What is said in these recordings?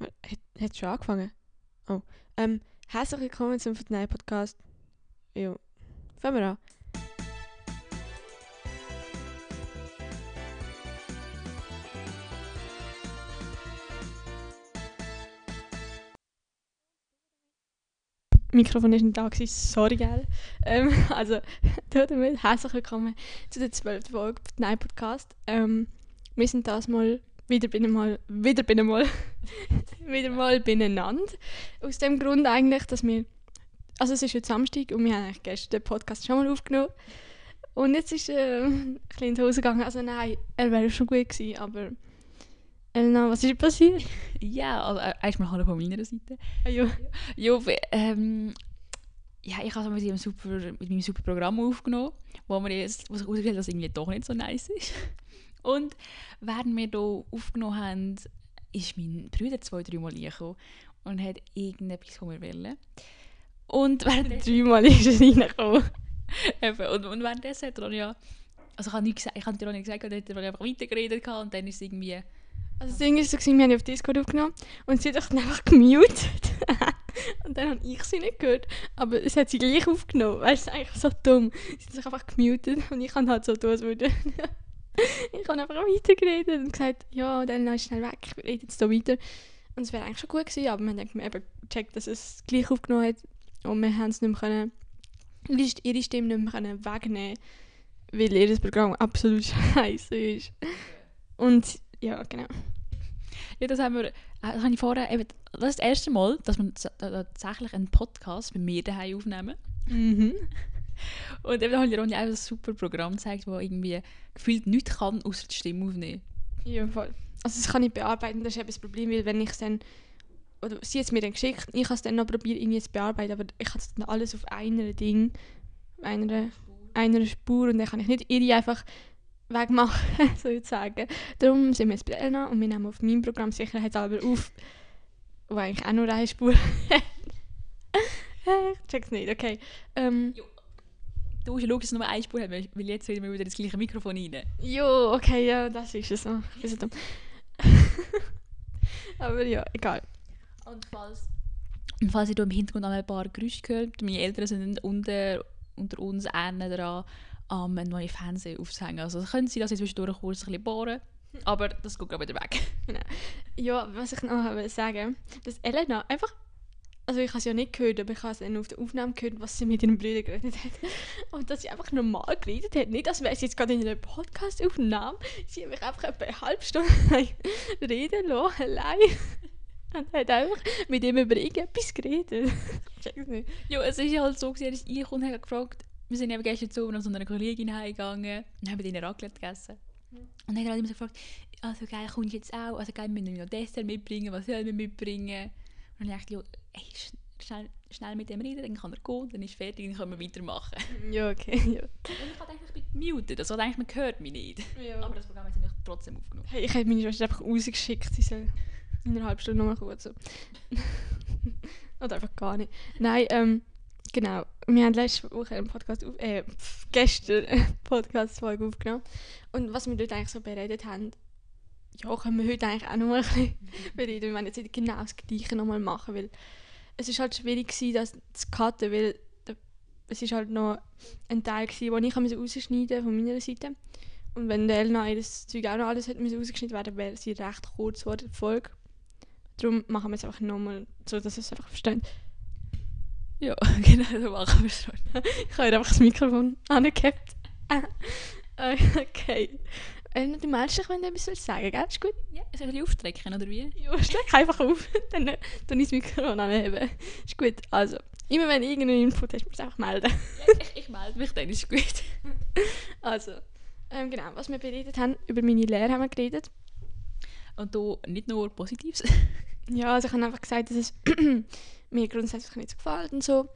Hat, schon angefangen? Oh. Ähm, herzlich willkommen zum Fortnite Podcast. Jo. Fangen wir an. Mikrofon ist nicht da, gewesen, sorry, gell? Ähm, also, damit herzlich willkommen zu der 12. Folge Fortnite Podcast. Ähm, wir sind das mal wieder bin mal, wieder bin mal, wieder mal beieinander. Aus dem Grund eigentlich, dass wir, also es ist jetzt Samstag und wir haben eigentlich gestern den Podcast schon mal aufgenommen. Und jetzt ist äh, ein bisschen in die Hose gegangen. Also nein, er wäre schon gut gewesen, aber Elena, was ist passiert? Ja, also erstmal hallo von meiner Seite. Ah, ja. Jo, ähm, ja, ich habe mit, meinem super, mit meinem super Programm aufgenommen, wo mir jetzt wo sich herausgestellt dass es irgendwie doch nicht so nice ist. Und während wir hier aufgenommen haben, ist mein Bruder zwei, dreimal reingekommen und hat irgendetwas von mir wollen. Und während Dreimal ist er reingekommen. Und, und währenddessen hat er dann ja... Also ich habe nichts gesagt, ich habe nicht gesagt, dann hat er einfach weitergeredet und dann ist es irgendwie... Also das Ding ist so, wir haben auf Discord aufgenommen und sie hat doch dann einfach gemutet. und dann habe ich sie nicht gehört. Aber es hat sie gleich aufgenommen. Weißt du, eigentlich so dumm. Sie hat sich einfach gemutet und ich kann halt so tun, als würde... ich habe einfach weitergeredet und gesagt, ja, dann ist schnell weg, ich rede jetzt hier weiter. Und es wäre eigentlich schon gut gewesen, aber wir haben eben gecheckt, dass es gleich aufgenommen hat und wir haben es nicht mehr können, ihre Stimme nicht mehr können wegnehmen weil ihr Programm absolut scheiße ist. Und ja, genau. Ja, das haben wir, das habe ich vorher, eben, das ist das erste Mal, dass wir tatsächlich einen Podcast bei mir daheim aufnehmen. Mhm. Und eben, habe ich Ronja auch ein super Programm gezeigt, das irgendwie gefühlt nichts kann, außer die Stimme aufnehmen. Ja, voll. Also das kann ich bearbeiten, das ist eben das Problem, weil wenn ich es dann, oder sie hat es mir dann geschickt, ich habe es dann noch probiert irgendwie zu bearbeiten, aber ich habe es dann alles auf einer Ding, einer, einer Spur und dann kann ich nicht ihre einfach wegmachen, sozusagen. Darum sind wir jetzt bei Elna und wir nehmen auf meinem Programm sicherheitshalber auf, wo eigentlich auch nur eine Spur ich check's nicht, okay. Ähm, Du dass es nur eine Spur weil jetzt wieder wieder das gleiche Mikrofon rein. Jo, okay, ja, das ist es. Ist so dumm. Aber ja, egal. Und falls, und falls ihr im Hintergrund ein paar Geräusche hört, meine Eltern sind unter, unter uns einen dran, um einen neuen Fernseher aufzuhängen. Also es könnte sein, dass ich zwischendurch kurz ein bisschen bohren, aber das geht gerade wieder weg. Genau. Ja, was ich noch will sagen dass Elena einfach also ich habe es ja nicht gehört, aber ich habe es dann auf der Aufnahme gehört, was sie mit ihren Brüdern geredet hat. Und dass sie einfach normal geredet hat. Nicht, als wäre sie jetzt gerade in einer Podcast-Aufnahme. Sie hat mich einfach etwa eine halbe Stunde reden lassen, allein. Und hat einfach mit ihm über irgendetwas geredet. Check's nicht. Ja, es ist ja halt so, gewesen, dass ich und hat gefragt, wir sind eben gestern zu zu einer Kollegin heimgegangen und haben ihnen Raclette gegessen. Und dann hat er halt immer so gefragt, also geil, kommst du jetzt auch? Also geil, wir müssen noch Dessert mitbringen, was sollen wir mitbringen? Und dann dachte ich, ey, schnell, schnell mit dem reden, dann kann er gehen, dann ist fertig, dann können wir weitermachen. Ja, okay. Ja. Und ich habe gedacht, ich bin muted, also eigentlich, man hört mich nicht. Ja. Aber das Programm hat sich trotzdem aufgenommen. Hey, ich habe meine Schwester einfach rausgeschickt, sie soll in einer halben Stunde nochmal kommen. So. Oder einfach gar nicht. Nein, ähm, genau. Wir haben letzte Woche einen Podcast, auf, äh, gestern eine Podcast-Folge aufgenommen. Und was wir dort eigentlich so beredet haben, ja, können wir heute eigentlich auch noch mal ein bisschen bereden. Wir wollen jetzt nicht genau das Gleiche nochmal machen, weil es ist halt schwierig gewesen, das zu cutten, weil es ist halt noch ein Teil gewesen, den ich rausschneiden von meiner Seite. Und wenn der Elna ihr Zeug auch noch alles hätte rausgeschnitten werden, wäre sie recht kurz vor der Folge. Darum machen wir es einfach nochmal, so dass es einfach versteht. Ja, genau, so machen wir es schon. Ich habe ihr einfach das Mikrofon angehabt. Okay. Elna, du meldest dich, wenn du etwas willst sagen gell? Ist gut? Ja, soll ich aufstrecken, oder wie? Ja, steck einfach auf. Dann äh, dann ich das Mikrofon anheben. Ist gut. Also, immer wenn du irgendeinen Input hast, musst du einfach melden. Ja, ich, ich melde mich, dann ist gut. Also, ähm, genau, was wir beredet haben, über meine Lehre haben wir geredet. Und da nicht nur Positives. Ja, also ich habe einfach gesagt, dass es mir grundsätzlich nicht so gefällt und so.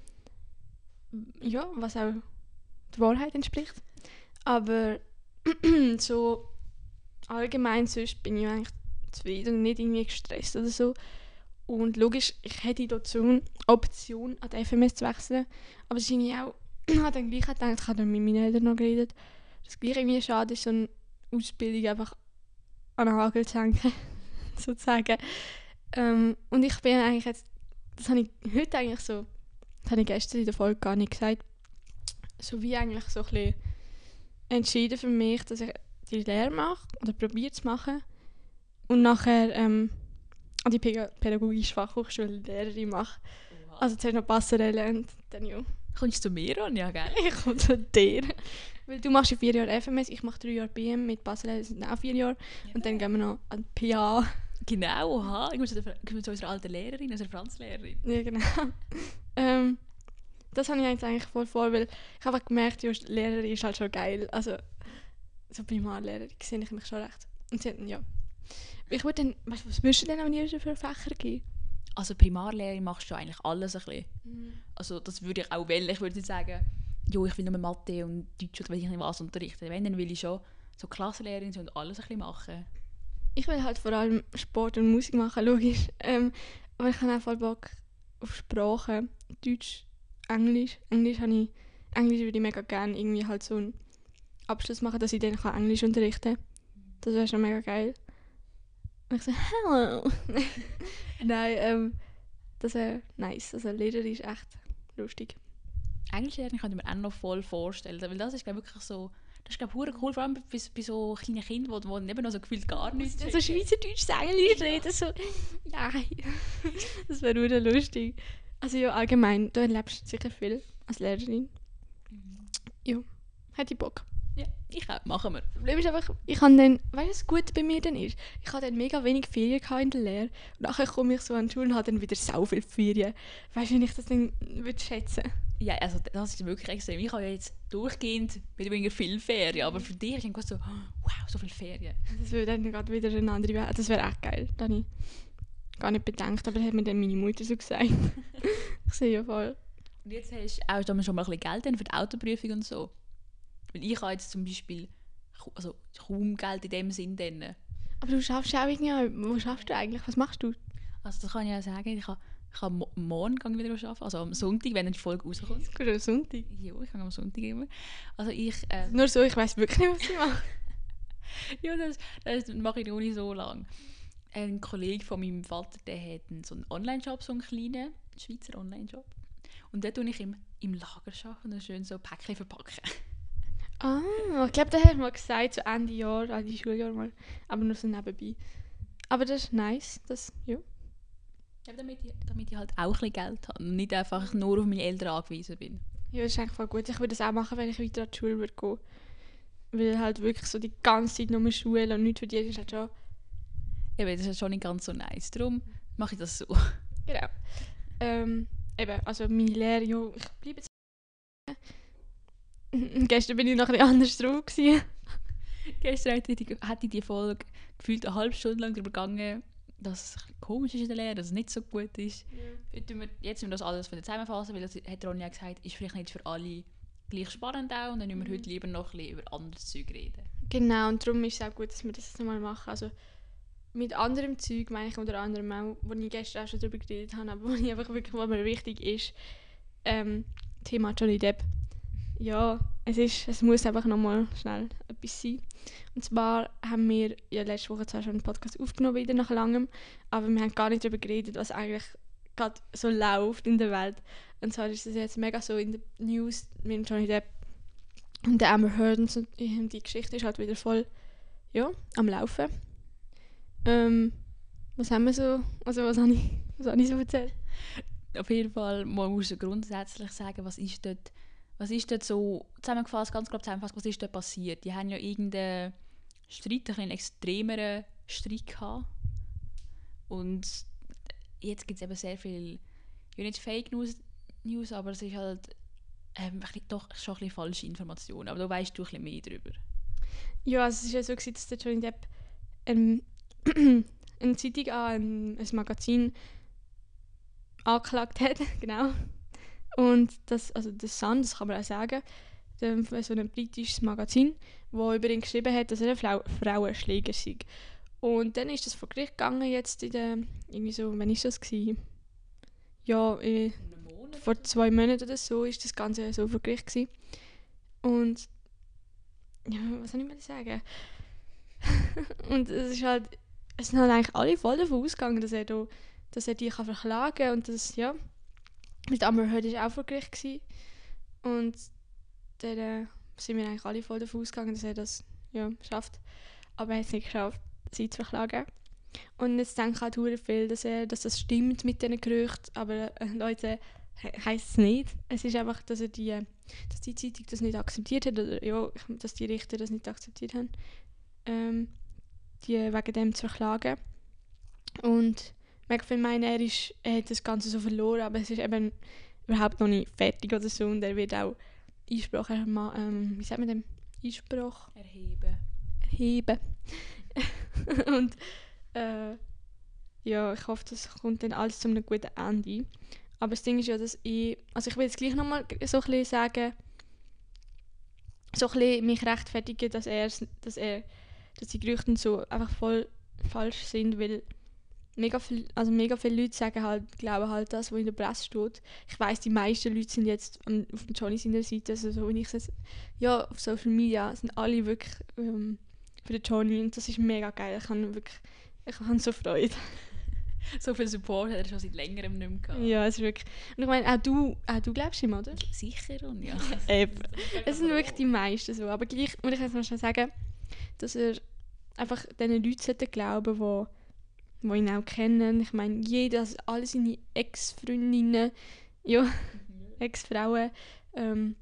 Ja, was auch der Wahrheit entspricht. Aber so allgemein sonst bin ich eigentlich zufrieden und nicht irgendwie gestresst oder so. Und logisch, ich hätte dazu eine Option, an die FMS zu wechseln. Aber es ist auch, ich habe dann gleich gedacht, ich habe dann mit meinen Eltern noch geredet, dass es gleich irgendwie schade ist, so eine Ausbildung einfach an den Hagel zu hängen, sozusagen. Ähm, und ich bin eigentlich jetzt, das habe ich heute eigentlich so, das habe ich gestern in der Folge gar nicht gesagt, so wie eigentlich so ein bisschen entschieden für mich, dass ich die Lehre mache oder probiere zu machen und nachher ähm, an die pädagogische Fachhochschule Lehrerin mache. Also zuerst noch Passerelle und dann ja. Kommst du zu mir an? Ja, gell? Ich komme zu dir. Weil du machst ja vier Jahre FMS, ich mache drei Jahre BM mit Passerelle, sind auch vier Jahre. Und dann gehen wir noch an die PA. Genau, aha. Ich muss zu muss zu unserer alten Lehrerin, unserer Franzlehrerin. Ja, genau. ähm, das habe ich jetzt eigentlich voll vor, weil ich habe gemerkt, ja, Lehrerin ist halt schon geil. Also, so Primarlehrerin sehe ich mich schon recht. Und sie hatten, ja. Ich würde dann, weißt du, was würdest du denn am liebsten für Fächer geben? Also Primarlehrerin machst du eigentlich alles ein bisschen. Also das würde ich auch wählen. Ich würde sagen, jo, ich will nur Mathe und Deutsch oder weiß ich nicht was unterrichten. Wenn, dann will ich schon so Klassenlehrerin und alles ein bisschen machen. Ich will halt vor allem Sport und Musik machen, logisch. Ähm, aber ich habe auch voll Bock auf Sprachen. Deutsch, Englisch. Englisch habe ich, Englisch würde ich mega gerne irgendwie halt so einen Abschluss machen, dass ich dann kann Englisch unterrichten kann. Das wäre schon mega geil. Und ich so, hello. Nein, ähm, das wäre nice. Also Lehrer ist echt lustig. Englisch lernen könnte ich mir auch noch voll vorstellen. Weil das ist glaub, ich, wirklich so... Das ist glaube ich cool, vor allem bei, bei so kleinen Kindern, die, die eben noch so gefühlt gar nichts So Schweizerdeutsch, Englisch reden, so, nein. Das wäre nur lustig. Also ja, allgemein, du erlebst sicher viel als Lehrerin. Ja, hätte ich Bock. Ja, ich auch. Machen wir. Das Problem ist einfach, ich habe dann, weißt du, was gut bei mir dann ist? Ich hatte dann mega wenig Ferien in der Lehre. Und nachher komme ich so an die Schule und habe dann wieder so viele Ferien. Weißt du, wie ich das dann würde schätzen? Ja, also das ist wirklich extrem. Ich habe ja jetzt durchgehend mit weniger viel Ferien, aber für dich ist dann so, wow, so viele Ferien. Das würde dann gerade wieder eine andere Welt. Das wäre echt geil. Ich gar nicht bedenkt, aber das hat mir dann meine Mutter so gesagt. ich sehe ja voll. Und jetzt hast du auch schon mal ein bisschen Geld dann für die Autoprüfung und so. Weil ich habe jetzt zum Beispiel also kaum Geld in dem Sinn. Dann. Aber du schaffst ja auch irgendwie, wo schaffst du eigentlich? Was machst du? Also das kann ich ja sagen, ich habe, ich mo- morgen wieder arbeiten, also am Sonntag, wenn die Folge rauskommt. Das geht am Sonntag. Ja, ich gehe am Sonntag immer. Also ich, äh, Nur so, ich weiß wirklich nicht, was ich mache. ja, das, das mache ich noch nicht so lange. Ein Kollege von meinem Vater, der hat einen, so einen Online-Shop, so einen kleinen Schweizer Online-Shop. Und dort tue ich im, im Lager und schön so Päckchen verpacken. Ah, ich glaube, das hast du mal gesagt, so Ende Jahr, Ende Schuljahr mal. Aber nur so nebenbei. Aber das ist nice. Das, ja. Ja, damit, ich, damit ich halt auch ein Geld habe und nicht einfach nur auf meine Eltern angewiesen bin. ja, das ist eigentlich voll gut. Ich würde das auch machen, wenn ich weiter an die Schule würde gehen. Weil halt wirklich so die ganze Zeit nur Schule und nichts für die ist halt schon... Eben, das ist schon nicht ganz so nice. Darum mache ich das so. Genau. Ähm, eben, also meine Lehre, ja, ich bleibe jetzt... Gestern bin ich noch ein bisschen anders drauf. Gewesen. Gestern hatte ich, die, hatte ich die Folge gefühlt eine halbe Stunde lang darüber gegangen, dass es komisch ist in der Lehre, dass es nicht so gut ist. Heute tun wir, jetzt müssen wir das alles wieder zusammenfassen, weil das hat Ronja gesagt, ist vielleicht nicht für alle gleich spannend auch und dann müssen wir heute lieber noch ein bisschen über anderes Zeug reden. Genau, und darum ist es auch gut, dass wir das jetzt nochmal machen. Also mit anderem Zeug meine ich unter anderem auch, wo ich gestern auch schon darüber geredet habe, aber wo ich einfach wirklich, was mir wichtig ist, ähm, Thema Johnny Depp. Ja, es ist, es muss einfach nochmal schnell etwas sein. Und zwar haben wir ja letzte Woche zwar schon einen Podcast aufgenommen, wieder nach langem, aber wir haben gar nicht darüber geredet, was eigentlich gerade so läuft in der Welt. Und zwar ist es jetzt mega so in den News mit Johnny Depp und der Amber Heard und so, die Geschichte ist halt wieder voll ja, am Laufen. Ähm, was haben wir so, also was habe ich, was habe ich so erzählt? Auf jeden Fall, man muss grundsätzlich sagen, was ist dort, was ist dort so, zusammengefasst, ganz grob zusammengefasst, was ist dort passiert? Die haben ja irgendeinen Streit, einen extremeren Streit gehabt. Und jetzt gibt es eben sehr viel, ja nicht Fake News, News aber es ist halt ähm, doch schon ein bisschen falsche Informationen. Aber da weißt du ein bisschen mehr darüber. Ja, also es ist ja so, gewesen, dass der Johnny Depp ähm, eine Zeitung an, ein, ein Magazin angeklagt hat, genau. Und das, also The Sun, das kann man auch sagen, so ein britisches Magazin, wo über ihn geschrieben hat, dass er ein Frauenschläger sei. Und dann ist das vor Gericht gegangen jetzt in der, irgendwie so, wann ist das gewesen? Ja, äh, vor zwei Monaten oder so ist das Ganze so vor Gericht gewesen. Und ja, was soll ich mal sagen? und es ist halt es sind halt eigentlich alle voll davon ausgegangen, dass er, da, dass er die kann verklagen kann und das, ja, mit Amber Heard war auch vor Gericht gewesen. und dann äh, sind wir eigentlich alle voll davon ausgegangen, dass er das ja, schafft. Aber er hat es nicht geschafft, sie zu verklagen. Und jetzt denken halt hure viel, dass, er, dass das stimmt mit diesen Gerüchten, aber äh, Leute, he heisst es nicht. Es ist einfach, dass, er die, dass die Zeitung das nicht akzeptiert hat, oder ja, dass die Richter das nicht akzeptiert haben, ähm, die wegen dem zu verklagen. Und mega viele meinen, er, ist, er hat das Ganze so verloren, aber es ist eben überhaupt noch nicht fertig oder so und er wird auch Einspruch, ähm, wie sagt man dem? Einspruch? Erheben. Erheben. und äh, ja, ich hoffe, das kommt dann alles zu einem guten Ende. Aber das Ding ist ja, dass ich, also ich will jetzt gleich nochmal so ein bisschen sagen, so ein bisschen mich rechtfertigen, dass er, dass er, dass die Gerüchte so einfach voll falsch sind, weil mega viel, also mega viele Leute sagen halt, glauben halt das, was in der Presse steht. Ich weiß, die meisten Leute sind jetzt auf Johnny seiner Seite, also so, wenn ich es, ja, auf Social Media sind alle wirklich ähm, für den Johnny und das ist mega geil. Ich habe wirklich, ich habe so Freude. so viel Support hat er schon seit längerem nicht mehr gehabt. Ja, es ist wirklich, und ich meine, auch du, auch du glaubst ihm, oder? Sicher und ja. Eben. Es sind wirklich die meisten so, aber gleich muss ich jetzt mal schnell sagen, dass er einfach diesen Leuten glauben sollte, die ihn auch kennen. Ich meine, jeder, also alle seine Ex-Freundinnen, ja, Ex-Frauen, ähm,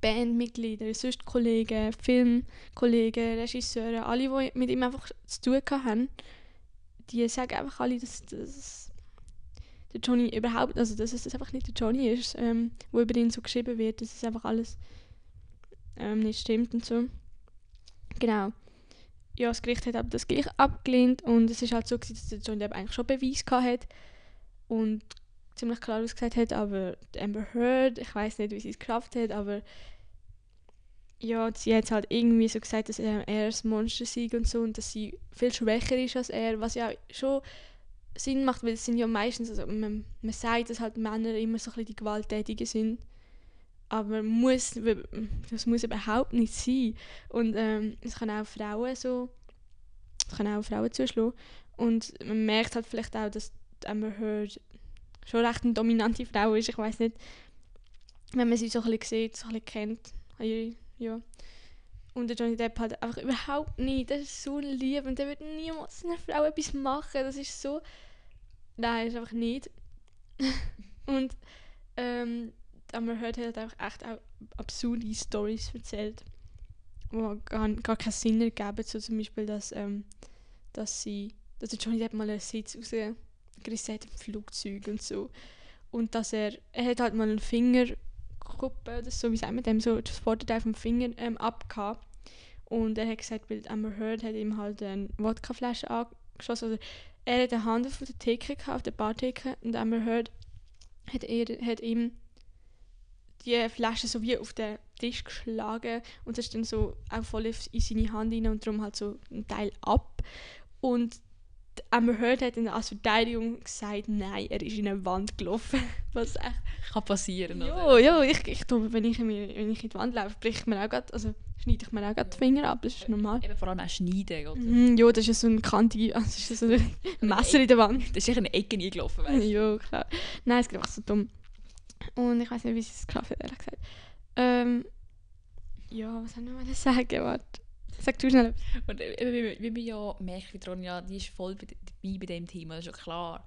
Bandmitglieder, sonst Kollegen, Filmkollegen, Regisseure, alle, die mit ihm einfach zu tun haben, die sagen einfach alle, dass, dass der Johnny überhaupt, also dass es einfach nicht der Johnny ist, ähm, wo über ihn so geschrieben wird, dass es einfach alles ähm, nicht stimmt und so. Genau ja, das Gericht hat aber das gleich abgelehnt und es ist halt so gewesen, dass der Johnny Depp eigentlich schon Beweis hatte und ziemlich klar ausgesagt hat, aber Amber Heard, ich weiß nicht, wie sie es geschafft hat, aber ja, sie hat halt irgendwie so gesagt, dass er das Monster sei und so und dass sie viel schwächer ist als er, was ja schon Sinn macht, weil es sind ja meistens, also man, man sagt, dass halt Männer immer so ein bisschen die Gewalttätigen sind aber muss, das muss überhaupt nicht sein. Und ähm, es kann auch Frauen so, es kann auch Frauen zuschlagen. Und man merkt halt vielleicht auch, dass Amber Heard schon recht eine dominante Frau ist. Ich weiß nicht, wenn man sie so ein bisschen sieht, so ein bisschen kennt. Ja. Und der Johnny Depp halt einfach überhaupt nicht. Das ist so lieb und der wird niemals einer Frau etwas machen. Das ist so... Nein, ist einfach nicht. und ähm, Amber Heard hat einfach echt absurde Stories erzählt, die gar, gar keinen Sinn ergeben. So zum Beispiel, dass, ähm, dass sie, dass der Johnny Depp mal einen Sitz rausgerissen hat im Flugzeug und so. Und dass er, er hat halt mal einen Fingerkuppe oder so, wie sagt man dem, so das Vorderteil vom Finger ähm, abgehabt. Und er hat gesagt, weil Amber Heard hat ihm halt eine Wodkaflasche angeschossen. Also er hat eine Hand auf der Theke gehabt, auf der Bartheke und Amber Heard hat, er, hat ihm die Flasche so wie auf den Tisch geschlagen und es ist dann so auch voll in seine Hand rein und darum halt so ein Teil ab. Und Amber Heard hat dann als Verteidigung gesagt, nein, er ist in eine Wand gelaufen. Was echt... Kann passieren, ja, oder? Ja, ich, ich tue, wenn ich, wenn ich in die Wand laufe, bricht mir auch grad, also schneide ich mir auch ja. die Finger ab, das ist normal. Eben vor allem auch schneiden, oder? Mm, ja, das ist ja so ein kantige, also das ist so ein Messer in der Wand. Das ist in eine Ecke eingelaufen, weißt du? Ja, klar. Nein, es geht einfach so dumm. Und ich weiß nicht, wie sie es geschafft hat, ehrlich gesagt. Ähm, ja, was soll ich noch sagen? Warte. Sag du schnell. Und äh, wie, man ja merkt, wie Ronja, die ist voll dabei bei dem Thema, das ist ja klar.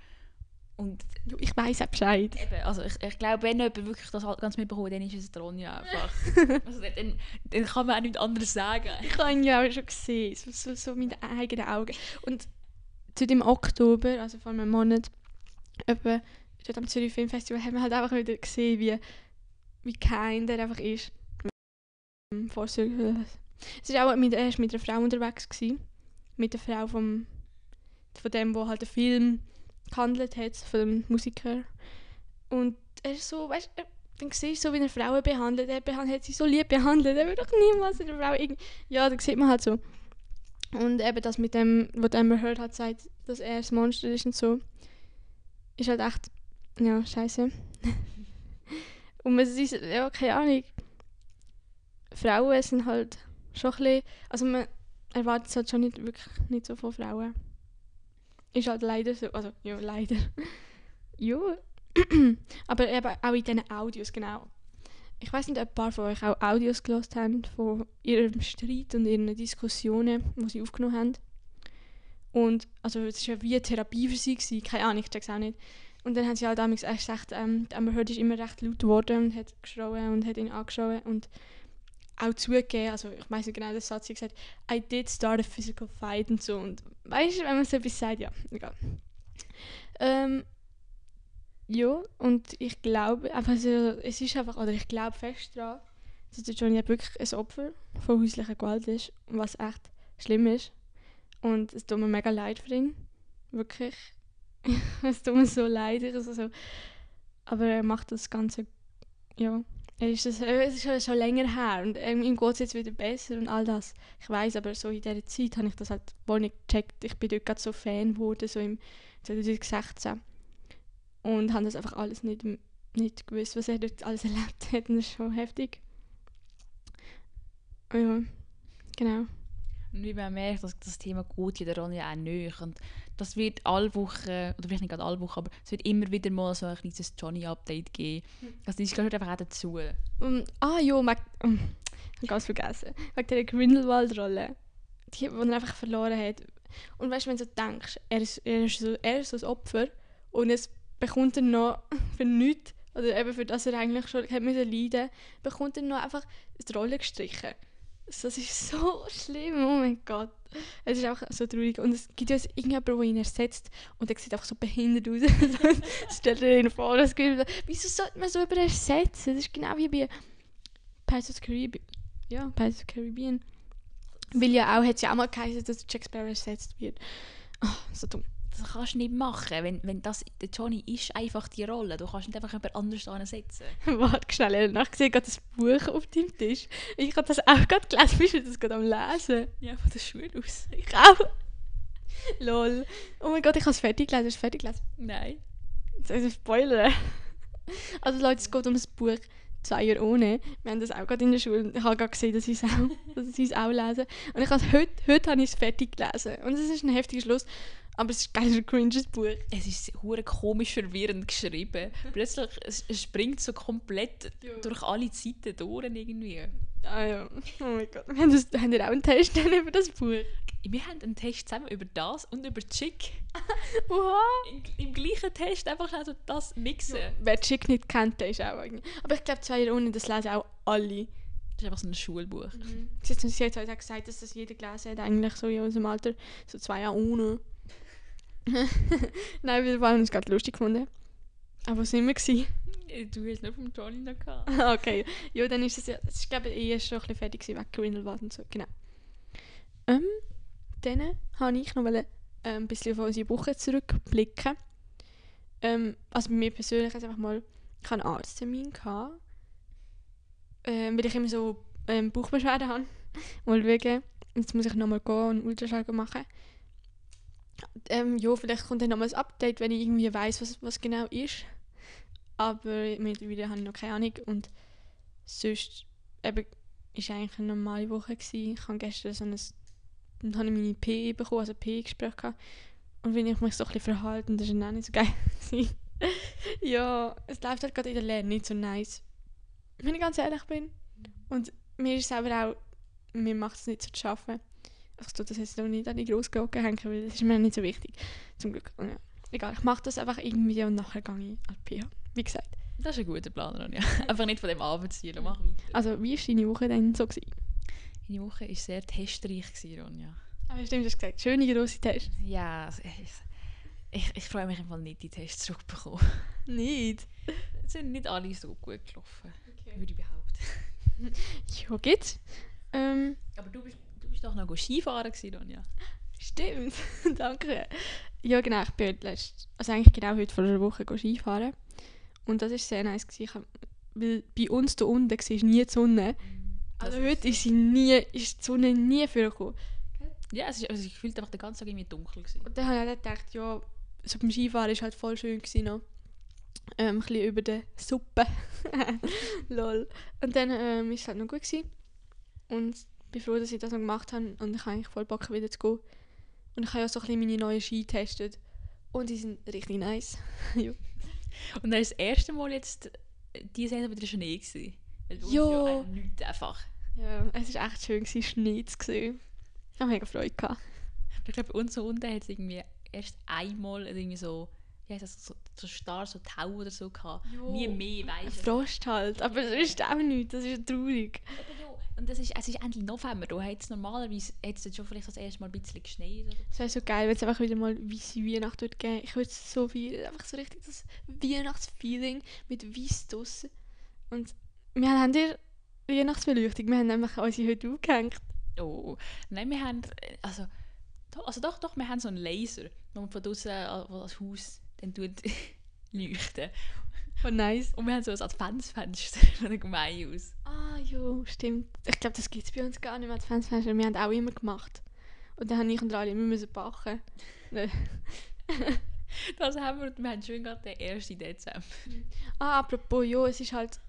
Und ich weiß auch Bescheid. Eben, also ich, ich glaube, wenn jemand wirklich das ganz mitbekommt, dann ist es Ronja einfach. also dann, dann kann man auch nichts anderes sagen. Ich habe ihn ja auch schon gesehen, so, so, so mit eigenen Augen. Und zu dem Oktober, also vor einem Monat, etwa dort am Zürich Filmfestival haben wir halt einfach wieder gesehen, wie, wie kein der einfach ist. Es war auch mit, er mit einer Frau unterwegs. Gewesen, mit der Frau vom, von dem, wo halt der Film gehandelt hat, von dem Musiker. Und er ist so, weißt du, dann siehst du so, wie er Frauen behandelt. Er hat sie so lieb behandelt. Er will doch niemals eine Frau irgendwie... Ja, da sieht man halt so. Und eben das mit dem, was Amber Heard hat gesagt, dass er das Monster ist und so, ist halt echt ja, scheiße. und man ist, ja, keine Ahnung. Frauen sind halt schon ein bisschen, also man erwartet es halt schon nicht, wirklich nicht so von Frauen. Ist halt leider so. Also, ja, leider. ja. Aber eben auch in diesen Audios, genau. Ich weiß nicht, ob ein paar von euch auch Audios gelost haben von ihrem Streit und ihren Diskussionen, die sie aufgenommen haben. Und also es war ja wie eine Therapie für sie, gewesen. keine Ahnung, ich check's auch nicht. Und dann haben sie halt damals echt gesagt, ähm, Amber Heard ist immer recht laut geworden und hat geschrauen und hat ihn angeschaut und auch zugegeben, also ich weiß nicht genau den Satz, sie gesagt, I did start a physical fight und so. Und weißt du, wenn man so etwas sagt, ja, egal. Ähm, ja, und ich glaube, einfach so, es ist einfach, oder ich glaube fest daran, dass Johnny wirklich ein Opfer von häuslicher Gewalt ist, was echt schlimm ist. Und es tut mir mega leid für ihn. Wirklich. es tut mir so leid. Also so. Aber er macht das Ganze, ja, er ist das, es ist schon, schon länger her und ähm, ihm geht es jetzt wieder besser und all das. Ich weiß, aber so in dieser Zeit habe ich das halt wohl nicht gecheckt. Ich bin dort gerade so Fan geworden, so im 2016 und habe das einfach alles nicht, nicht gewusst, was er dort alles erlebt hat und das ist schon heftig. Ja, genau. Und wie man merkt, dass das Thema geht der Ronja auch näher. Und das wird alle Wochen, oder vielleicht nicht gerade alle Wochen, aber es wird immer wieder mal so ein kleines Johnny-Update geben. Also das gehört einfach auch dazu. Um, ah ja, mag, um, ich habe ganz vergessen. Wegen dieser Grindelwald-Rolle, die, die er einfach verloren hat. Und weißt du, wenn du denkst, er ist, er, ist so, er ist so ein Opfer und es bekommt er noch für nichts, oder eben für das er eigentlich schon hat müssen leiden bekommt er noch einfach die Rolle gestrichen. Das ist so schlimm, oh mein Gott. Es ist einfach so traurig. Und es gibt ja irgendjemanden, der ihn ersetzt und der sieht einfach so behindert aus. Stell dir ihn vor, das Wieso sollte man so über ersetzen? Das ist genau wie bei Pirates of the Caribbean. Ja, Pirates of the Caribbean. Weil ja auch, hat es ja auch mal geheißen, dass Jack Sparrow ersetzt wird. Oh, so dumm das kannst du nicht machen. Wenn, wenn das, der Johnny ist einfach die Rolle. Du kannst nicht einfach jemand anders ansetzen. Warte schnell, ich sehe gerade das Buch auf deinem Tisch. Ich habe das auch gerade gelesen. Bist du das gerade am Lesen? Ja, von der Schule aus. Ich auch. Lol. Oh mein Gott, ich habe es fertig gelesen. Hast du fertig gelesen? Nein. Soll ich spoilern? Also Leute, es geht um das Buch «Zwei Jahre ohne». Wir haben das auch gerade in der Schule. Ich habe gerade gesehen, dass ich es auch, dass ich es auch lese. Und ich habe heute, heute habe ich es fertig gelesen. Und es ist ein heftiger Schluss. Aber es ist geil, ein cringes Buch. Es ist hure komisch verwirrend geschrieben. Plötzlich es, es springt so komplett ja. durch alle Zeiten durch irgendwie. Ah ja, oh mein Gott. Wir haben, das, haben wir auch einen Test über das Buch? Wir haben einen Test zusammen über das und über Chick. Oha! Im, Im, gleichen Test einfach also das mixen. Ja. Wer Chick nicht kennt, der ist auch eigentlich. Aber ich glaube, zwei Jahre ohne, das lesen auch alle. Das ist einfach so ein Schulbuch. Mhm. Sie hat heute gesagt, dass das jeder gelesen hat, eigentlich so in unserem Alter. So zwei Jahre ohne. Nein, wir waren uns gerade lustig gefunden. Aber wo sind wir? Gewesen? Du hast nicht vom Johnny noch gehabt. okay. Ja, dann ist es ja. Es ist, glaube ich, eh schon ein bisschen fertig gewesen, wegen Grindelwald und so. Genau. Ähm, dann wollte ich noch mal, ähm, ein bisschen auf unsere Woche zurückblicken. Ähm, also bei mir persönlich jetzt einfach mal, ich einen Arzttermin gehabt. Ähm, weil ich immer so ähm, Bauchbeschwerden habe. mal schauen. Jetzt muss ich nochmal gehen und Ultraschall machen ähm, ja, vielleicht kommt dann nochmal ein Update, wenn ich irgendwie weiß, was, was genau ist. Aber mittlerweile habe ich noch keine Ahnung. Und sonst eben, ist eigentlich eine normale Woche. Gewesen. Ich habe gestern so ein, dann habe ich meine P bekommen, also P-Gespräch gehabt. Und wenn ich mich so ein bisschen verhalten, das war auch nicht so geil. ja, es läuft halt gerade in der Lehre nicht so nice. Wenn ich ganz ehrlich bin. Und mir ist es aber auch, mir macht es nicht so zu schaffen ich tue das jetzt noch nicht an die Grossglocke hängen, weil das ist mir nicht so wichtig. Zum Glück. Ja. Egal, ich mache das einfach irgendwie und nachher gehe ich an die PH. Wie gesagt. Das ist ein guter Plan, Ronja. einfach nicht von dem Arbeitsziel, mach weiter. Also, wie war deine Woche denn so? Gewesen? Meine Woche war sehr testreich, gewesen, Ronja. Aber stimmt, du hast gesagt, schöne grosse Tests. Ja, ich, ich, freue mich einfach nicht, die Tests zurückzubekommen. nicht? Es sind nicht alle so gut gelaufen, okay. würde ich behaupten. ja, geht's. Ähm, Aber du bist bist doch noch Skifahren Donja. Stimmt, danke. Ja genau, ich bin letzt, also eigentlich genau heute vor einer Woche Skifahren. Und das war sehr nice. Gewesen. Weil bei uns da unten war nie die Sonne. Mm, also heute ist, sie nie, ist die Sonne nie vorgekommen. Ja, es ist, also ich fühlte einfach den ganzen Tag irgendwie dunkel. Gewesen. Und dann habe ich gedacht, ja, so beim Skifahren war halt voll schön gewesen noch. Ähm, ein bisschen über die Suppe. Lol. Und dann ähm, es halt noch gut gewesen. Und bin froh, dass ich das noch gemacht habe und ich habe eigentlich voll Bock wieder zu gehen. Und ich habe ja so ein bisschen meine neuen Ski getestet. Und die sind richtig nice. ja. Und dann ist das erste Mal jetzt diese Saison wieder Schnee gewesen. Weil uns Ja. ja nichts einfach. ja, es war echt schön, gewesen, Schnee zu sehen. Ich habe mega Freude gehabt. Ich glaube, bei uns so unten hat es irgendwie erst einmal irgendwie so, wie heißt das, so, so starr, so Tau oder so gehabt. Jo. Nie mehr, weißt du. Frost halt, aber es ist auch nichts, das ist traurig. Und das ist, es ist Ende November, da hat es normalerweise hat's jetzt schon vielleicht das erste Mal ein bisschen geschneit. Es wäre so geil, wenn es einfach wieder mal weisse Weihnacht würde geben. Ich würde so viel, einfach so richtig das Weihnachtsfeeling mit Weiss draussen. Und wir haben dir Weihnachtsbeleuchtung, wir haben nämlich unsere heute aufgehängt. Oh, nein, wir haben, äh, also, doch, also doch, doch, wir haben so einen Laser, man von draußen als Haus dann tut leuchten. Oh nice. Und wir haben so ein Adventsfenster von der Gemeinde aus. Ah jo, stimmt. Ich glaube, das gibt es bei uns gar nicht mehr, die Fansfenster. Wir haben auch immer gemacht. Und dann haben ich und Rali immer müssen backen. Das haben wir, wir haben schon gerade den 1. Dezember. Ah, apropos, ja, es ist halt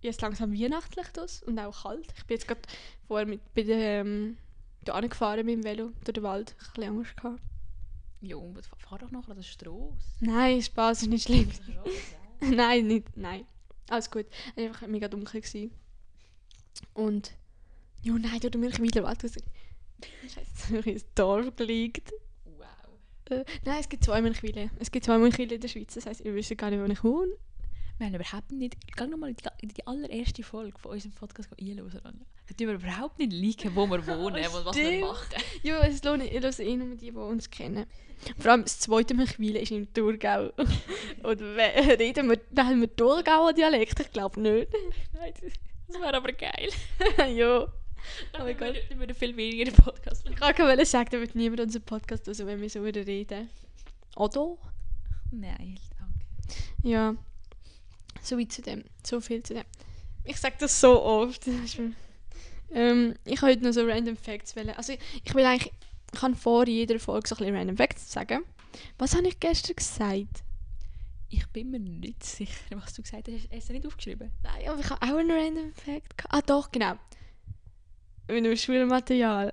jetzt langsam weihnachtlich das und auch kalt. Ich bin jetzt gerade vorher mit, bei der, ähm, da gefahren mit dem Velo durch den Wald. Ich hatte Angst. Gehabt. Und fahr doch noch an den Strasse. Nein, Spaß ist nicht schlimm. Nein, nicht, nein. Alles gut. Es war einfach mega dunkel. Gewesen. Und, ja, nein, durch den Milchweiler Wald. Scheiße, ich ins Dorf gelegt. Wow. Äh, nein, es gibt zwei Milchweiler. Es gibt zwei Milchweiler in der Schweiz. Das heisst, ihr wisst gar nicht, wo ich wohne. Wir haben überhaupt nicht, geh nochmal in die, in allererste Folge von unserem Podcast einhören. Da tun wir überhaupt nicht liken, wo wir wohnen und was wir machen. Ja, es lohnt nicht. Ich höre eh nur die, die uns kennen. Vor allem das zweite Milchweiler ist im Thurgau. Und reden wir, haben wir Thurgauer Dialekt? Ich glaube nicht. Nein, das- wäre aber geil. ja. Oh mein Gott. Dann würden wir viel weniger den Podcast Ich machen. wollte sagen, da wird niemand unseren Podcast hören, wenn wir so reden. Oder? Nein, danke. Ja. So weit zu dem. So viel zu dem. Ich sage das so oft. Ähm, ich wollte noch so Random Facts wählen. Also ich, ich will eigentlich, ich kann vor jeder Folge so ein bisschen Random Facts sagen. Was habe ich gestern gesagt? Ich bin mir nicht sicher, was du gesagt hast. Hast du nicht aufgeschrieben? Nein, aber ich habe auch einen Random Fact. gehabt. Ah doch, genau. Mit dem Schulmaterial.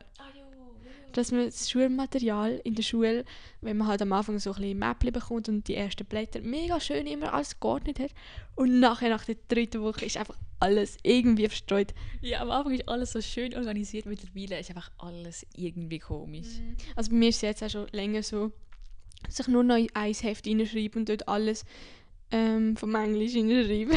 Dass man das Schulmaterial in der Schule, wenn man halt am Anfang so ein bisschen Mäppchen bekommt und die ersten Blätter mega schön immer alles geordnet hat. Und nachher, nach der dritten Woche, ist einfach alles irgendwie verstreut. Ja, am Anfang ist alles so schön organisiert. Mittlerweile ist einfach alles irgendwie komisch. Also bei mir ist es jetzt auch schon länger so, dass ich nur noch in ein Heft reinschreibe und dort alles ähm, vom Englisch reinschreibe.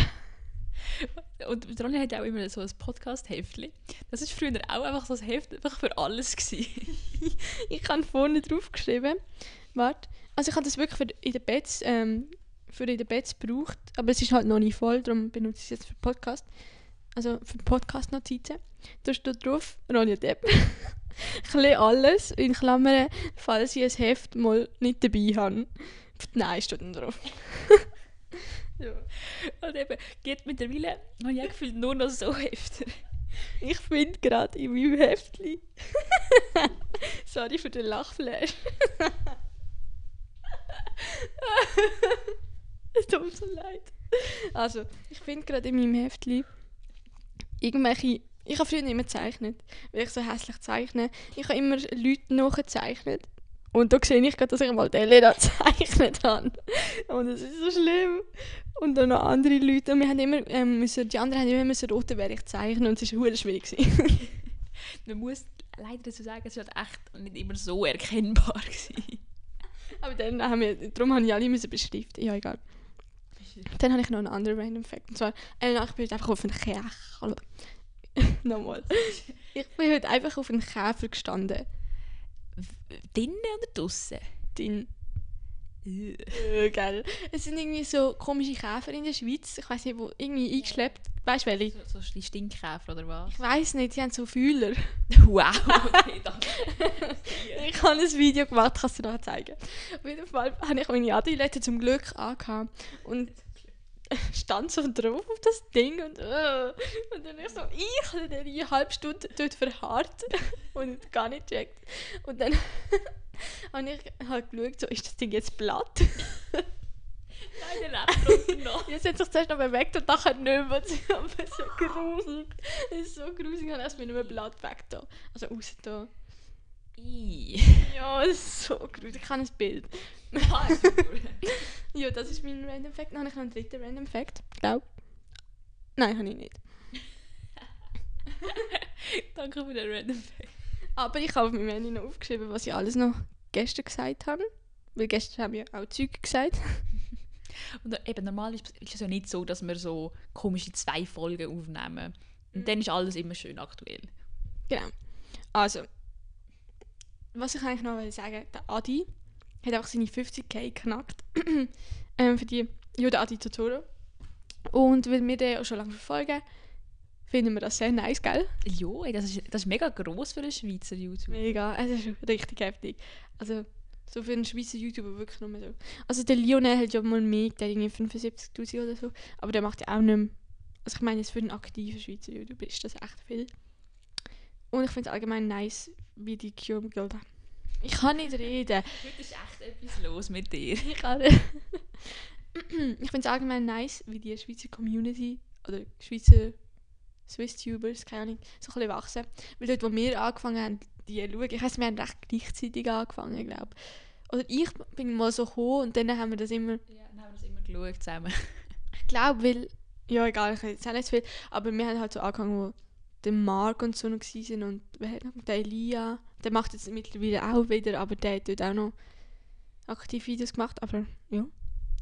Und Ronny hat auch immer so ein Podcast-Heftchen. Das ist früher auch einfach so ein Heft einfach für alles ich habe vorne drauf geschrieben. Warte. Also ich habe das wirklich für in den Bets, ähm, für in den Bets gebraucht, aber es ist halt noch nicht voll, darum benutze ich es jetzt für Podcast. Also für Podcast-Notizen. Da steht drauf, Ronja Depp. lese alles in Klammern, falls ich ein Heft mal nicht dabei habe. Nein, steht dann drauf. ja. Und eben, geht mittlerweile, habe ich gefühlt nur noch so Hefte. Ich finde gerade in meinem Heftli. Sorry für den Lachflash. es tut mir so leid. Also, ich finde gerade in meinem Heftli irgendwelche. Ich habe früher nicht mehr gezeichnet, weil ich so hässlich zeichne. Ich habe immer Leute nachgezeichnet. Und da sehe ich gerade, dass ich mal Delle da gezeichnet habe. Und es ist so schlimm. Und dann noch andere Leute. Und wir haben immer, ähm, müssen, die anderen haben immer müssen roten Berg zeichnen und es war schwierig. Man muss leider dazu sagen, es war halt echt nicht immer so erkennbar. Gewesen. Aber dann haben wir, darum habe ich alle müssen beschriften. Ja, egal. Dann habe ich noch einen anderen Random Fact. Und zwar, äh, ich bin heute einfach auf einen Käfer. Nochmal. Ich bin heute einfach auf einen Käfer gestanden. Drinnen oder draussen? Den. Äh, gell. Es sind irgendwie so komische Käfer in der Schweiz. Ich weiß nicht, wo irgendwie eingeschleppt. Weißt du welche? So, so die Stinkkäfer oder was? Ich weiß nicht, die haben so Fühler. Wow, okay, danke. Ich habe ein Video gemacht, kannst du dir nachher zeigen. Auf jeden Fall habe ich meine Adilette zum Glück angehabt und stand so drauf auf das Ding und, äh, und dann ich so, ich dann eine halbe Stunde dort verharrt und gar nicht gecheckt. Und dann habe ich halt geschaut, so, ist das Ding jetzt platt? Nein, der trotzdem noch. Jetzt hat sich zuerst noch bewegt und nachher nicht mehr. Das ist so gruselig. Das ist so gruselig, ich habe erst mit einem Blatt weg da. Also raus da. I. Ja, das ist so gruselig. Ich habe ein Bild. Ja, das ist mein Random Fact. Dann habe ich noch einen dritten Random Fact. Glaub. Nein, habe ich nicht. Danke für den Random Fact. Aber ich habe auf meinem Handy noch aufgeschrieben, was ich alles noch gestern gesagt habe. Weil gestern haben wir auch Zeug gesagt. Und da- eben, normal ist, ist es ja nicht so, dass wir so komische zwei Folgen aufnehmen. Und dann ist alles immer schön aktuell. Genau. Also, was ich eigentlich noch sagen der Adi hat einfach seine 50k geknackt. ähm, für die, ja, der Adi Totoro. Und weil wir den auch schon lange verfolgen, finden wir das sehr nice, gell? Ja, ey, das ist, das ist mega gross für einen Schweizer YouTube. Mega, es ist richtig heftig. Also, so für einen Schweizer YouTuber wirklich nur so. Also, der Lionel hat ja mal mehr, der irgendwie 75.000 oder so. Aber der macht ja auch nicht mehr. Also, ich meine, jetzt für einen aktiven Schweizer YouTuber ist das echt viel. Und ich finde es allgemein nice, wie die Cube da. Ich kann nicht reden. Heute ist echt etwas los mit dir. Ich kann Ich finde es allgemein nice, wie die Schweizer Community oder Schweizer Swiss-Tubers, keine Ahnung, so ein bisschen wachsen. Weil dort, wo wir angefangen haben, die schauen, ich weiss, wir haben recht gleichzeitig angefangen, glaube Oder ich bin mal so gekommen und dann haben wir das immer, Ja, dann haben wir das immer geschaut zusammen. ich glaube, weil, ja egal, ich jetzt auch nicht zu viel, aber wir haben halt so angefangen, wo der Marc und so noch waren und der Elia, der macht jetzt mittlerweile auch wieder, aber der hat dort auch noch aktiv Videos gemacht, aber ja.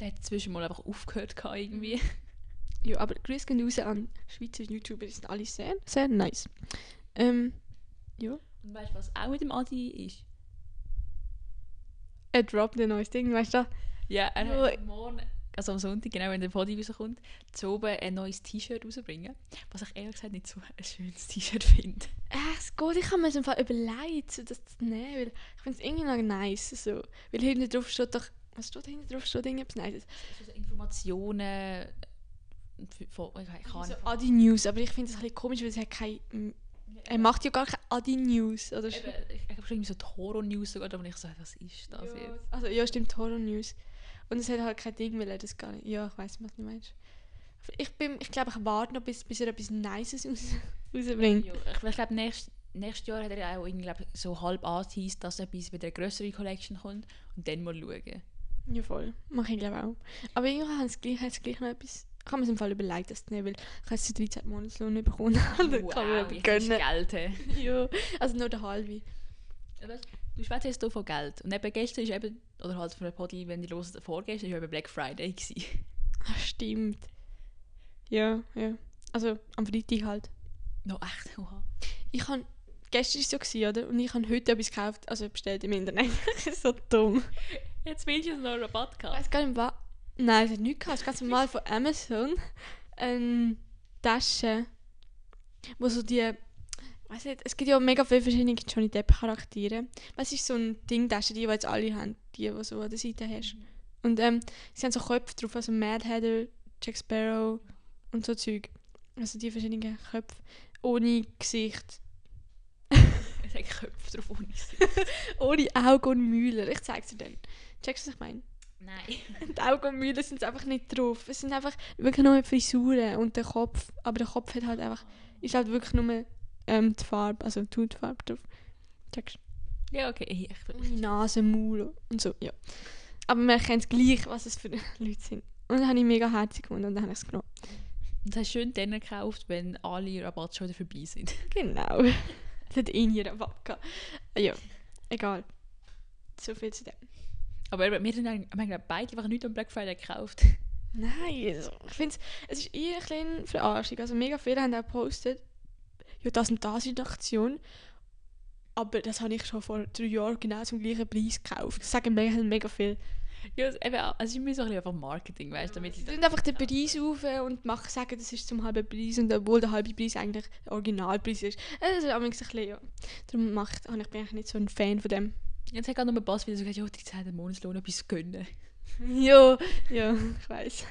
Der hat zwischen mal einfach aufgehört gehabt, irgendwie. Ja, aber Grüße gehen raus an Schweizer YouTuber, die sind alle sehr, sehr nice. Ähm, ja. Und weißt du, was auch mit dem Adi ist? Er droppt ein neues Ding, weißt du? Ja, er hat morgen, also am Sonntag, genau wenn der Podi rauskommt, zu oben ein neues T-Shirt rausbringen. Was ich ehrlich gesagt nicht so ein schönes T-Shirt finde. Äh, es geht, ich habe mir so im Fall überlegt, so das zu nehmen, weil ich finde es irgendwie noch nice, so. Weil hinten drauf steht doch, was steht hinten drauf? Steht irgendetwas Nices. Also Informationen von, ich weiß So nicht. Adi News, aber ich finde es ein bisschen komisch, weil es hat kein, er macht ja gar keine Adi News, oder? Eben, ich ich habe schon irgendwie so die Horror-News sogar, aber ich so, was ist das ja, jetzt? also ja, stimmt, Horror News. Und es hat halt kein Ding, weil er das gar nicht, ja, ich weiß was du meinst. Ich, bin, ich glaube, ich warte noch, bis, bis er etwas Nices raus, rausbringt. Ja, ich, ich glaube, nächst, nächstes Jahr hat er auch irgendwie, glaub, so halb angeteased, dass etwas wieder eine größere Collection kommt und dann mal schauen. Ja, voll. Mache ich glaube auch. Aber irgendwann haben sie gleich, gleich noch etwas. Ich habe mir im Fall überlegt, das zu nehmen, weil ich habe jetzt 13 Monatslohn nicht bekommen. Dann kann man ist gönnen. Geld. he. Ja, also nur der halbe. Ja, Du schwätzt jetzt hier von Geld. Und eben gestern ist eben, oder halt von der Podi, wenn die los vorgestern, ist eben Black Friday gewesen. Ah, stimmt. Ja, ja. Also am Freitag halt. No, echt, oha. Ich habe, gestern war es so, gewesen, oder? Und ich habe heute etwas gekauft, also bestellt im Internet. das ist so dumm. Jetzt willst du noch einen Rabatt Ich gehabt. weiß gar nicht, was. Nein, es hat nichts gehabt. Es ganz normal von Amazon. Eine Tasche, wo so die. Weiß nicht, es gibt ja mega viele verschiedene Johnny Depp Charaktere. Was ist so ein Ding, Tasche, die, die jetzt alle haben, die, die so an der Seite hast. Und ähm, sie haben so Köpfe drauf, also Mad Hatter, Jack Sparrow und so Zeug. Also die verschiedenen Köpfe. Ohne Gesicht. Es hat Köpfe drauf ohne Gesicht. Ohne Augen und Müller. Ich zeig's dir dann. Checkst du, was ich meine? Nein. Die Augen und Müller sind einfach nicht drauf. Es sind einfach wirklich nur Frisuren und der Kopf. Aber der Kopf hat halt einfach, ist halt wirklich nur ähm, die Farbe, also die Hautfarbe drauf. Checkst Ja, okay. Ich, ich, du? Ohne Nase, Maul und so, ja. Aber man kennt gleich, was es für Leute sind. Und dann habe ich mega herzig gefunden und dann habe ich es genommen. das hast schön dann gekauft, wenn alle Rabatte schon wieder vorbei sind. Genau. Es hat eh nie Rabatt gehabt. Ja, egal. So viel zu dem. Aber wir haben eigentlich- wir haben beide einfach nichts am Black Friday gekauft. Nein, also, ich finde es ist eher ein bisschen Verarschung. Also mega viele haben auch gepostet, ja, das und das eine Aktion. Aber das habe ich schon vor drei Jahren genau zum gleichen Preis gekauft. Das sagen mega, mega viel. Ja, es- eben, auch- es ist immer so ein bisschen einfach Marketing, weißt du, damit Sie tun einfach den Preis auf und machen, sagen, das ist zum halben Preis. Und obwohl der halbe Preis eigentlich der Originalpreis ist. Das ist auch ein bisschen, ja. Darum mache ich, ich bin eigentlich nicht so ein Fan von dem. Jetzt hat gerade noch ein Pass wieder so gesagt, ja, die Zeit den Monatslohn etwas gönnen. ja, ja, ich weiß.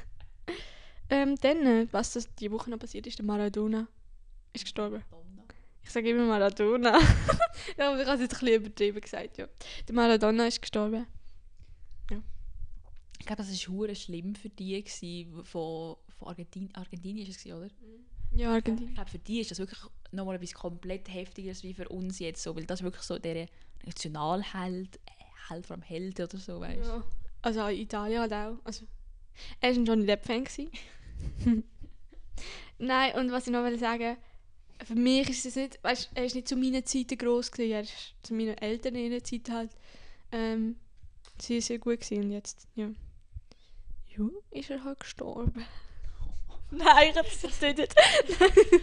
Ähm, dann, äh, was das die Woche noch passiert ist, der Maradona ist gestorben. Ich sage immer Maradona. ja, aber ich habe es jetzt ein bisschen übertrieben gesagt, ja. Der Maradona ist gestorben. Ich glaube, das war hure schlimm für die, gewesen, von, von Argentin Argentinien, ist es, oder? Ja, Ich Argentinien. glaube, für die ist das wirklich nochmal etwas komplett Heftigeres wie für uns jetzt so, weil das wirklich so der Nationalheld, äh, Held vom Held oder so, weißt du. Ja. Also in Italien halt auch. Also, er war ein Johnny Depp-Fan. Nein, und was ich noch will sagen für mich ist es nicht, weißt, er ist nicht zu meinen Zeiten gross gewesen, er ist zu meinen Eltern in der Zeit halt ähm, sehr, sehr gut gewesen und jetzt, ja. Ja, ist er halt gestorben. Nein, ich hab das jetzt nicht.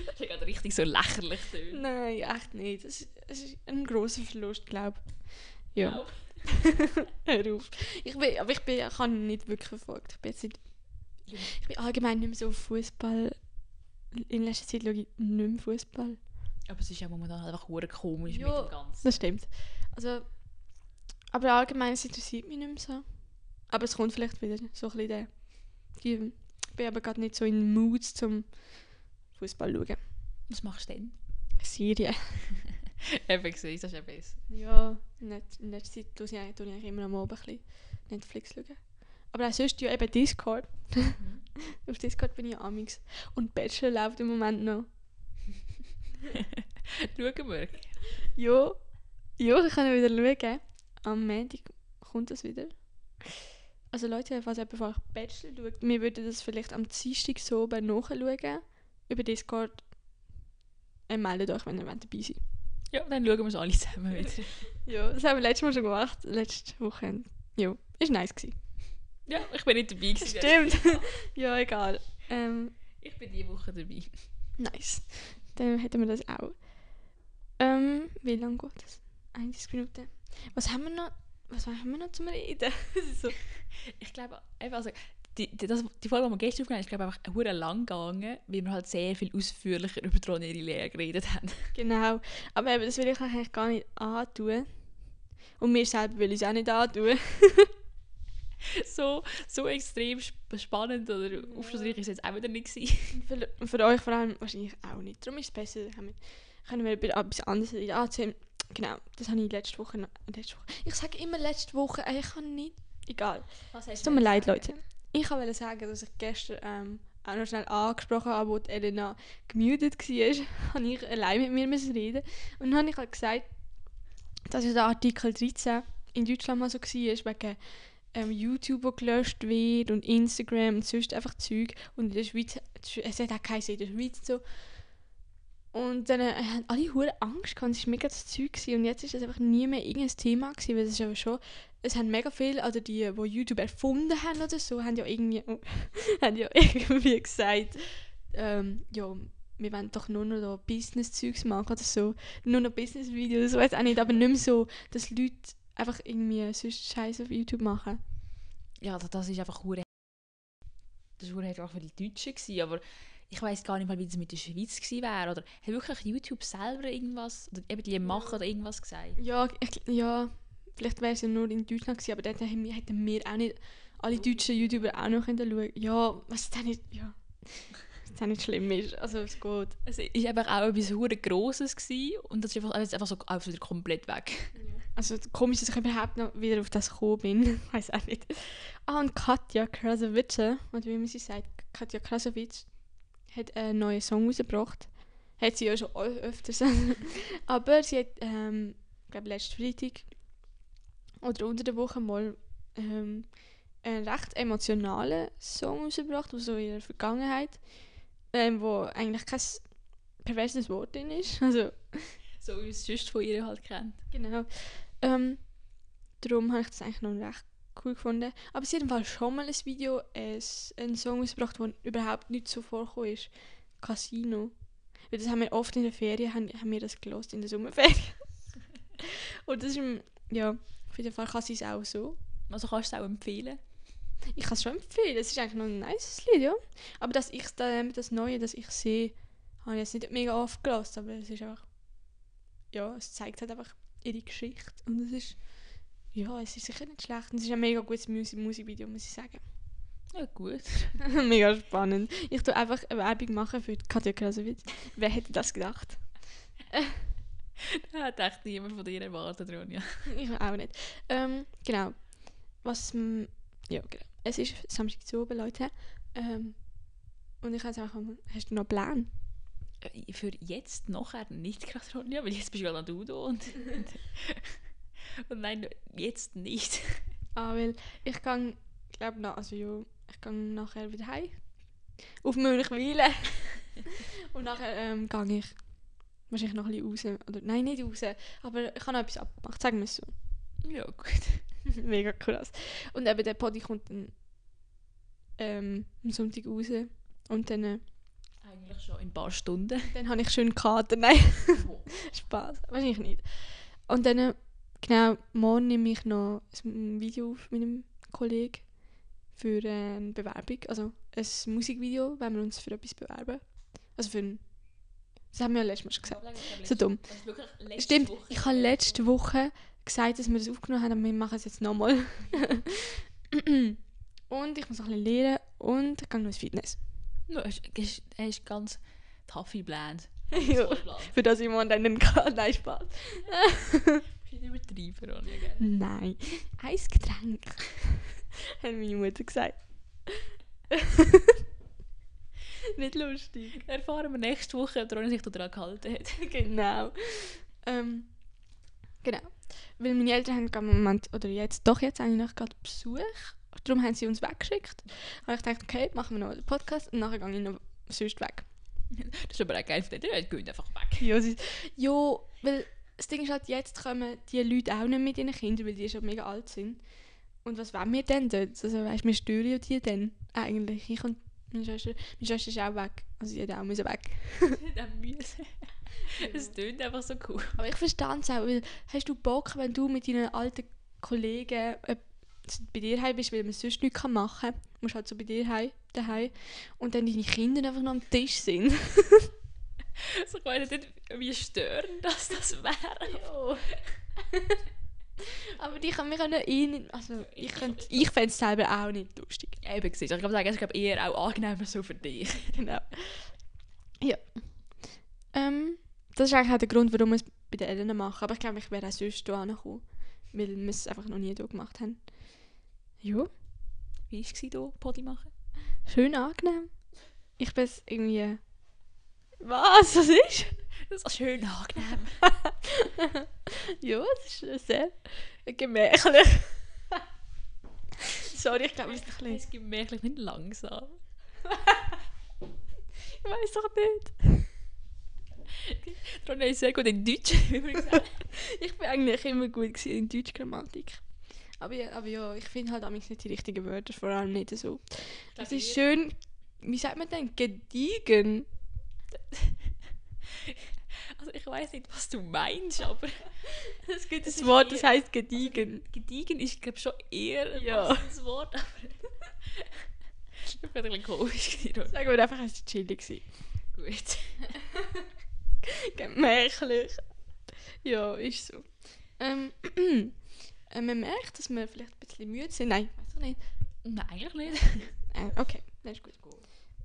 Das ist gerade richtig so lächerlich. tönt. Nein, echt nicht. Es ist, es ist ein grosser Verlust, glaube ich. Ja. Hör auf. Ich bin, aber ich bin, ich habe ihn nicht wirklich verfolgt. Ich bin, jetzt nicht, ich bin allgemein nicht mehr so auf Fußball. In letzter Zeit schaue ich nicht mehr Fußball. Aber es ist ja momentan einfach hure komisch Ja. mit dem Ganzen. Das stimmt. Also, aber allgemein es interessiert mich nicht mehr so. Aber es kommt vielleicht wieder so ein bisschen der. Ich bin aber gerade nicht so in Mood zum Fußball schauen. Was machst du denn? Serien. Eben gesehen, das ist ja besser. Ja, in let- in letzter Zeit tue ich eigentlich immer am Abend ein bisschen Netflix schauen. Aber auch sonst ja eben Discord. Auf Discord bin ich amix. Und Bachelor läuft im Moment noch. Schauen wir. Ja, ja, ich kann wieder schauen. Am Montag kommt das wieder. Also Leute, falls jemand von euch Bachelor schaut, wir würden das vielleicht am Dienstag so nachschauen. Über Discord. Äh, meldet euch, wenn ihr dabei seid. Ja, dann schauen wir es alle zusammen wieder. Ja, das haben wir letztes Mal schon gemacht. Letzte Woche. Ja, ist nice gewesen. Ja, ich bin nicht dabei gewesen. Stimmt. ja, egal. Ähm, Ich bin diese Woche dabei. nice. Dann hätten wir das auch. Ähm, wie lange geht das? 31 Minuten. Was haben wir noch? Was haben wir noch zum Reden? So. Ich glaube, also, die, die, das, die Folge, die wir gestern aufgenommen haben, ist glaube ich, einfach hure lang gegangen, weil wir halt sehr viel ausführlicher über die ihre Lehre geredet haben. Genau. Aber eben, das will ich eigentlich gar nicht antun. Und mir selber will ich es auch nicht antun. so, so extrem sp- spannend oder aufschlussreich ist es jetzt auch wieder nicht gewesen. Für, für euch vor allem wahrscheinlich auch nicht. Darum ist es besser, wir, können wir über etwas anderes reden. Ah, genau, das habe ich letzte Woche, letzte Woche. Ich sage immer letzte Woche, ich kann nicht. Egal. Es tut mir leid, Leute. Ich wollte sagen, dass ich gestern ähm, auch noch schnell angesprochen habe, wo die Elena gemutet war, habe ich allein mit mir müssen reden. Und dann habe ich halt gesagt, dass ja der Artikel 13 in Deutschland mal so war, wegen ähm, YouTube, wo gelöscht wird und Instagram und sonst einfach Zeug. Und in der Schweiz, es hat auch geheißen, in der Schweiz so. Und dann äh, haben alle hure Angst gehabt, es war mega das Zeug. Und jetzt ist das einfach nie mehr irgendein Thema gewesen, weil es ist aber schon, es haben mega viele, also die, die YouTube erfunden haben oder so, haben ja irgendwie, haben ja irgendwie gesagt, ähm, ja, wir wollen doch nur noch Business-Zeugs machen oder so. Nur noch Business-Videos, weiß auch nicht, aber nicht mehr so, dass Leute einfach irgendwie sonst Scheiße auf YouTube machen. Ja, das, das ist einfach hure. Das war einfach für die Deutschen gewesen, aber ich weiß gar nicht mal, wie das mit der Schweiz gewesen wäre. Oder hat wirklich YouTube selber irgendwas, oder eben die machen oder irgendwas gesagt? Ja, ich, ja vielleicht wäre es ja nur in Deutschland gewesen, aber dort hätten wir, auch nicht alle deutschen YouTuber auch noch schauen Ja, was dann nicht, ja, was dann nicht schlimm ist, also es geht. Es war einfach auch etwas hure Grosses gewesen, und das ist einfach, einfach so einfach wieder komplett weg. Also komisch, dass ich überhaupt noch wieder auf das gekommen bin. Weiß auch nicht. Ah, und Katja Krasowitsch, oder wie man sie sagt, Katja Krasowitsch, hat einen neuen Song rausgebracht. Hat sie ja schon öfters. Aber sie hat, ähm, glaube, letzten Freitag oder unter der Woche mal ähm, einen recht emotionalen Song rausgebracht, aus so ihrer Vergangenheit, ähm, wo eigentlich kein perverses Wort drin ist. Also, So wie man es sonst von ihr halt kennt. Genau. Ähm, darum habe ich das eigentlich noch recht cool gefunden. Aber sie hat im Fall schon mal ein Video, ein, einen Song ausgebracht, der überhaupt nicht so vorgekommen ist. Casino. Weil das haben wir oft in der Ferien, haben, haben wir das gelost in der Sommerferien. Und das ist, ja, auf jeden Fall kann sie es auch so. Also kannst du es auch empfehlen. Ich kann es schon empfehlen, es ist eigentlich noch ein nice Lied, ja. Aber dass ich da, das Neue, das ich sehe, habe ich jetzt nicht mega oft gelost, aber es ist einfach, ja, es zeigt halt einfach ihre Geschichte und es ist, ja, es ist sicher nicht schlecht und es ist ein mega gutes Musik Musikvideo, muss ich sagen. Ja, gut. mega spannend. Ich tue einfach eine Werbung machen für Katja Krasowitz. Wer hätte das gedacht? Das hat echt niemand von dir erwartet, Ronja. Ich auch nicht. Ähm, genau. Was, ja, genau. Es ist Samstag zu oben, Leute. Ähm, und ich habe einfach mal, hast du noch einen Plan? Für jetzt, nachher nicht gerade, Ronja, weil jetzt bist du ja noch du da und... Und nein, jetzt nicht. Ah, weil ich kann, glaube nach, also ja, ich kann nachher wieder heim. Auf Münchwilen. Und nachher ähm, gehe ich wahrscheinlich noch ein bisschen raus. Oder, nein, nicht raus. Aber ich habe noch etwas abgemacht, sagen wir es so. Ja, gut. Mega krass. Und eben der Podi kommt dann ähm, am Sonntag raus. Und dann, äh, Eigentlich schon in ein paar Stunden. dann habe ich schön Kater. Nein, Spaß. Wahrscheinlich nicht. Und dann, äh, genau, morgen nehme ich noch ein Video auf mit einem Kollegen für äh, eine Bewerbung. Also ein Musikvideo, wenn wir uns für etwas bewerben. Also für ein... Das haben wir ja letztes Mal schon gesagt. So dumm. Stimmt, ich habe letzte Woche gesagt, dass wir das aufgenommen haben, aber wir machen es jetzt nochmal. und ich muss noch ein bisschen lernen und ich gehe noch ins Fitness. Er ist, ganz. Ja. Für das ich dann einen. Nein, Spaß. Übertreiben, Ronja, gell? Nein, ein Getränk. hat meine Mutter gesagt. Nicht lustig. Erfahren wir nächste Woche, ob Ronja sich daran gehalten hat. genau. Ähm, genau. Weil meine Eltern haben im Moment, oder jetzt, doch jetzt eigentlich noch gerade Besuch. Darum haben sie uns weggeschickt. Und ich dachte, okay, machen wir noch einen Podcast und nachher gehe ich noch sonst weg. Das ist aber auch geil. Die gehen einfach weg. Ja, sie, ja, weil das Ding ist halt, jetzt kommen die Leute auch nicht mit ihren Kindern, weil die schon mega alt sind. Und was wollen wir denn dort? Also weißt, wir stören ja die dann eigentlich. Ich und meine Schwester, meine Schwester ist auch weg. Also sie hat auch müssen weg. Dann müssen. Es tönt einfach so cool. Aber ich verstehe es auch, weil hast du Bock, wenn du mit deinen alten Kollegen bei dir heim bist, weil man sonst nichts kann machen kann. Du musst halt so bei dir heim, daheim und dann deine Kinder einfach noch am Tisch sind. Also ich weiß nicht, wie störend das, das wäre. Aber die können mich auch nicht ein... Also ich, könnt- ich fände es selber auch nicht lustig. Eben gesagt. Ich glaube, sagen, es ist eher auch angenehmer so für dich. Genau. Ja. Ähm, das ist eigentlich auch der Grund, warum wir es bei den Eltern machen. Aber ich glaube, ich wäre auch sonst hier angekommen. Weil wir es einfach noch nie hier gemacht haben. Ja. Wie war es hier, Podi machen? Schön angenehm. Ich bin irgendwie... Was? Was ist? Das ist schön angenehm. ja, es ist sehr gemächlich. Sorry, ich glaube, es ist ein bisschen... Merklich nicht langsam. Ich weiß doch nicht. Ronja ist sehr gut in Deutsch, übrigens. Ich bin eigentlich immer gut in Deutschgrammatik. Aber ja, aber ja ich finde halt amigs nicht die richtigen Wörter, vor allem nicht so. Es ist schön, wie sagt man denn, gediegen. Also ich weiß nicht, was du meinst, aber Es gibt Das ein ist Wort, das eher- heißt gediegen. gediegen ist, glaube ich, schon eher ein Ja. passendes Wort, aber... das ist ein bisschen komisch. Sagen wir einfach, es war chillig. Gut. Gemächlich. Ja, ist so. Ähm, äh, man merkt, dass wir vielleicht ein bisschen müde sind. Nein, weiß ich nicht. Nein, eigentlich nicht. Äh, okay, das ist gut.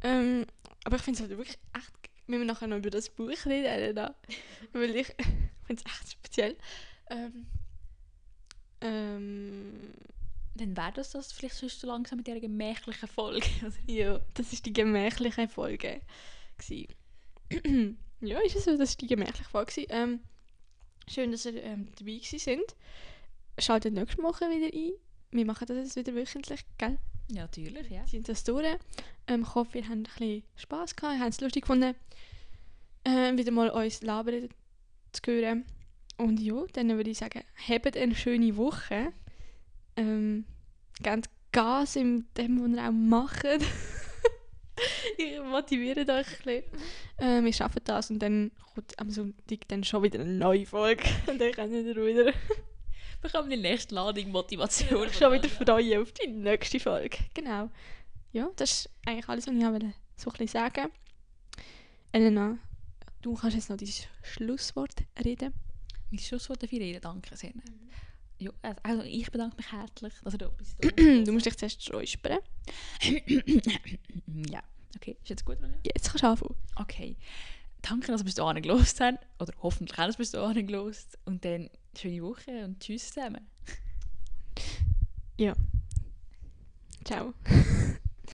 Ähm, aber ich finde es halt wirklich echt. Wenn wir nachher noch über das Buch reden, Elena. Weil ich finde es echt speziell. Ähm, ähm, Dann wäre das das vielleicht sonst so langsam mit dieser gemächlichen Folge. Also, ja, das ist die gemächliche Folge. ja, ist es so, das ist die gemächliche Folge. Ähm, schön, dass ihr ähm, dabei sind. Schaltet nächste Woche wieder ein. Wir machen das jetzt wieder wöchentlich, gell? ja, natürlich, ja. sind das durch. Ähm, ich hoffe, ihr habt ein bisschen Spass gehabt, ihr habt es lustig gefunden, ähm, wieder mal uns labern zu hören. Und ja, dann würde ich sagen, habt eine schöne Woche. Ähm, gebt Gas in dem, was ihr auch macht. ich motiviere euch ein bisschen. Ähm, wir schaffen das und dann kommt am Sonntag dann schon wieder eine neue Folge. Und dann könnt ihr wieder, Bekommen die nächste Ladung Motivation. schon wieder freuen auf die nächste Folge. Genau. Ja, das ist eigentlich alles, was ich wollte so ein bisschen sagen. Elena, du kannst jetzt noch dein Schlusswort reden. Mein Schlusswort dafür reden, danke sehr. Ja, also- ich bedanke mich herzlich, dass ihr da bist. Du musst dich zuerst räuspern. ja, okay, ist jetzt gut, Ronja? Jetzt kannst du anfangen. Okay. Danke, dass ihr bis dahin gelost habt. Oder hoffentlich haben ihr bis dahin gelost. Und dann schöne Woche und tschüss zusammen. Ciao.